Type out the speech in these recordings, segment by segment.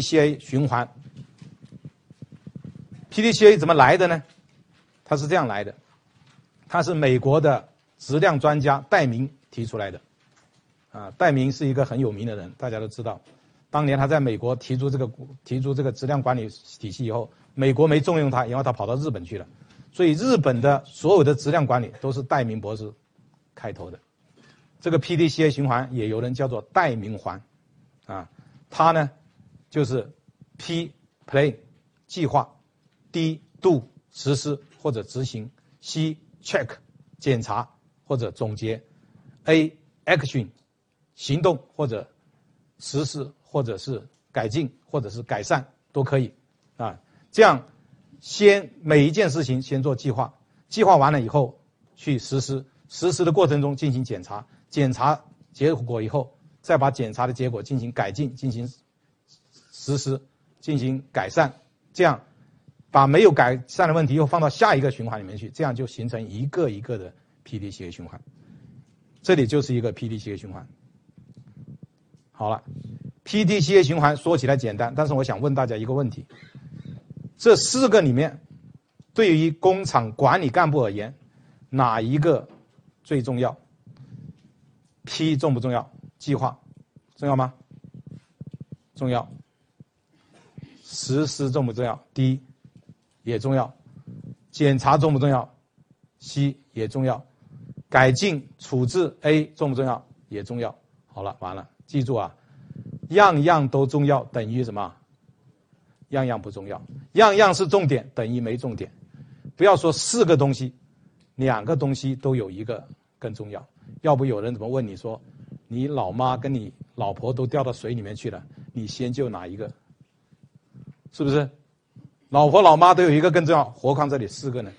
PDCA 循环，PDCA 怎么来的呢？它是这样来的，它是美国的质量专家戴明提出来的，啊，戴明是一个很有名的人，大家都知道，当年他在美国提出这个提出这个质量管理体系以后，美国没重用他，然后他跑到日本去了，所以日本的所有的质量管理都是戴明博士开头的，这个 PDCA 循环也有人叫做戴明环，啊，它呢。就是 P plan 计划，D do 实施或者执行，C check 检查或者总结，A action 行动或者实施或者是改进或者是改善都可以啊。这样先每一件事情先做计划，计划完了以后去实施，实施的过程中进行检查，检查结果以后再把检查的结果进行改进，进行。实施进行改善，这样把没有改善的问题又放到下一个循环里面去，这样就形成一个一个的 PDCA 循环。这里就是一个 PDCA 循环。好了，PDCA 循环说起来简单，但是我想问大家一个问题：这四个里面，对于工厂管理干部而言，哪一个最重要？P 重不重要？计划重要吗？重要。实施重不重要第一也重要，检查重不重要？C 也重要，改进处置 A 重不重要？也重要。好了，完了，记住啊，样样都重要等于什么？样样不重要，样样是重点等于没重点。不要说四个东西，两个东西都有一个更重要。要不有人怎么问你说，你老妈跟你老婆都掉到水里面去了，你先救哪一个？是不是？老婆老妈都有一个更重要，何况这里四个呢？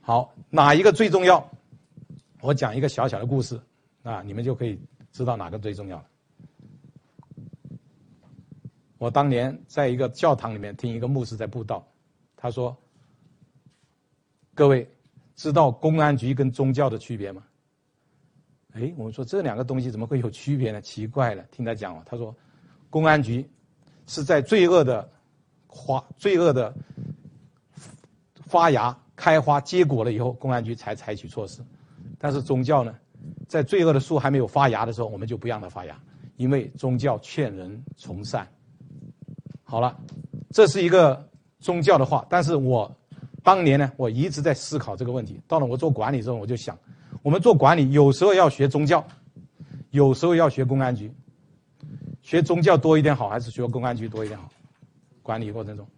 好，哪一个最重要？我讲一个小小的故事，啊，你们就可以知道哪个最重要了。我当年在一个教堂里面听一个牧师在布道，他说：“各位知道公安局跟宗教的区别吗？”哎，我们说这两个东西怎么会有区别呢？奇怪了，听他讲了，他说：“公安局是在罪恶的。”花罪恶的发芽、开花、结果了以后，公安局才采取措施。但是宗教呢，在罪恶的树还没有发芽的时候，我们就不让它发芽，因为宗教劝人从善。好了，这是一个宗教的话。但是我当年呢，我一直在思考这个问题。到了我做管理之后，我就想，我们做管理有时候要学宗教，有时候要学公安局。学宗教多一点好，还是学公安局多一点好？管理过程中，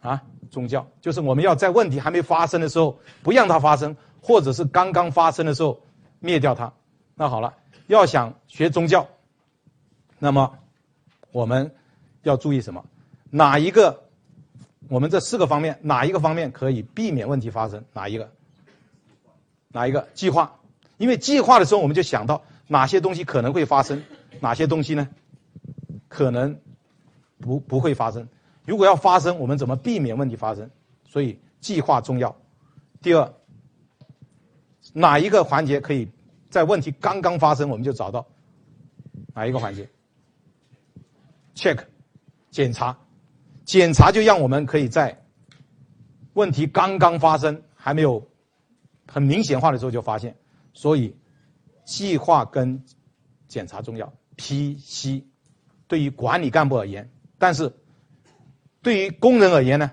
啊，宗教就是我们要在问题还没发生的时候不让它发生，或者是刚刚发生的时候灭掉它。那好了，要想学宗教，那么我们要注意什么？哪一个？我们这四个方面哪一个方面可以避免问题发生？哪一个？哪一个？计划。因为计划的时候，我们就想到哪些东西可能会发生，哪些东西呢？可能不不会发生。如果要发生，我们怎么避免问题发生？所以计划重要。第二，哪一个环节可以在问题刚刚发生，我们就找到哪一个环节？check，检查，检查就让我们可以在问题刚刚发生还没有很明显化的时候就发现。所以计划跟检查重要。P C 对于管理干部而言，但是。对于工人而言呢，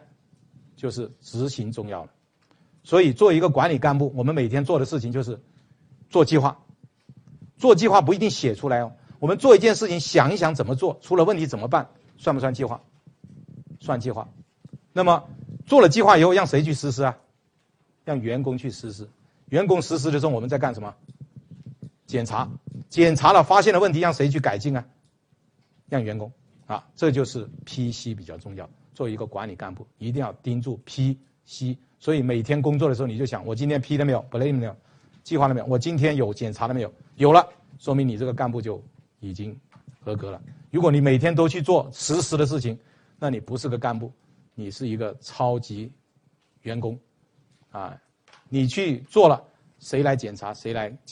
就是执行重要了。所以，做一个管理干部，我们每天做的事情就是做计划。做计划不一定写出来哦。我们做一件事情，想一想怎么做，出了问题怎么办，算不算计划？算计划。那么做了计划以后，让谁去实施啊？让员工去实施。员工实施的时候，我们在干什么？检查。检查了，发现了问题，让谁去改进啊？让员工。啊，这就是 P C 比较重要。做一个管理干部，一定要盯住 P C。所以每天工作的时候，你就想：我今天 P 了没有？Plan 没有？计划了没有？我今天有检查了没有？有了，说明你这个干部就已经合格了。如果你每天都去做实时的事情，那你不是个干部，你是一个超级员工。啊，你去做了，谁来检查？谁来记？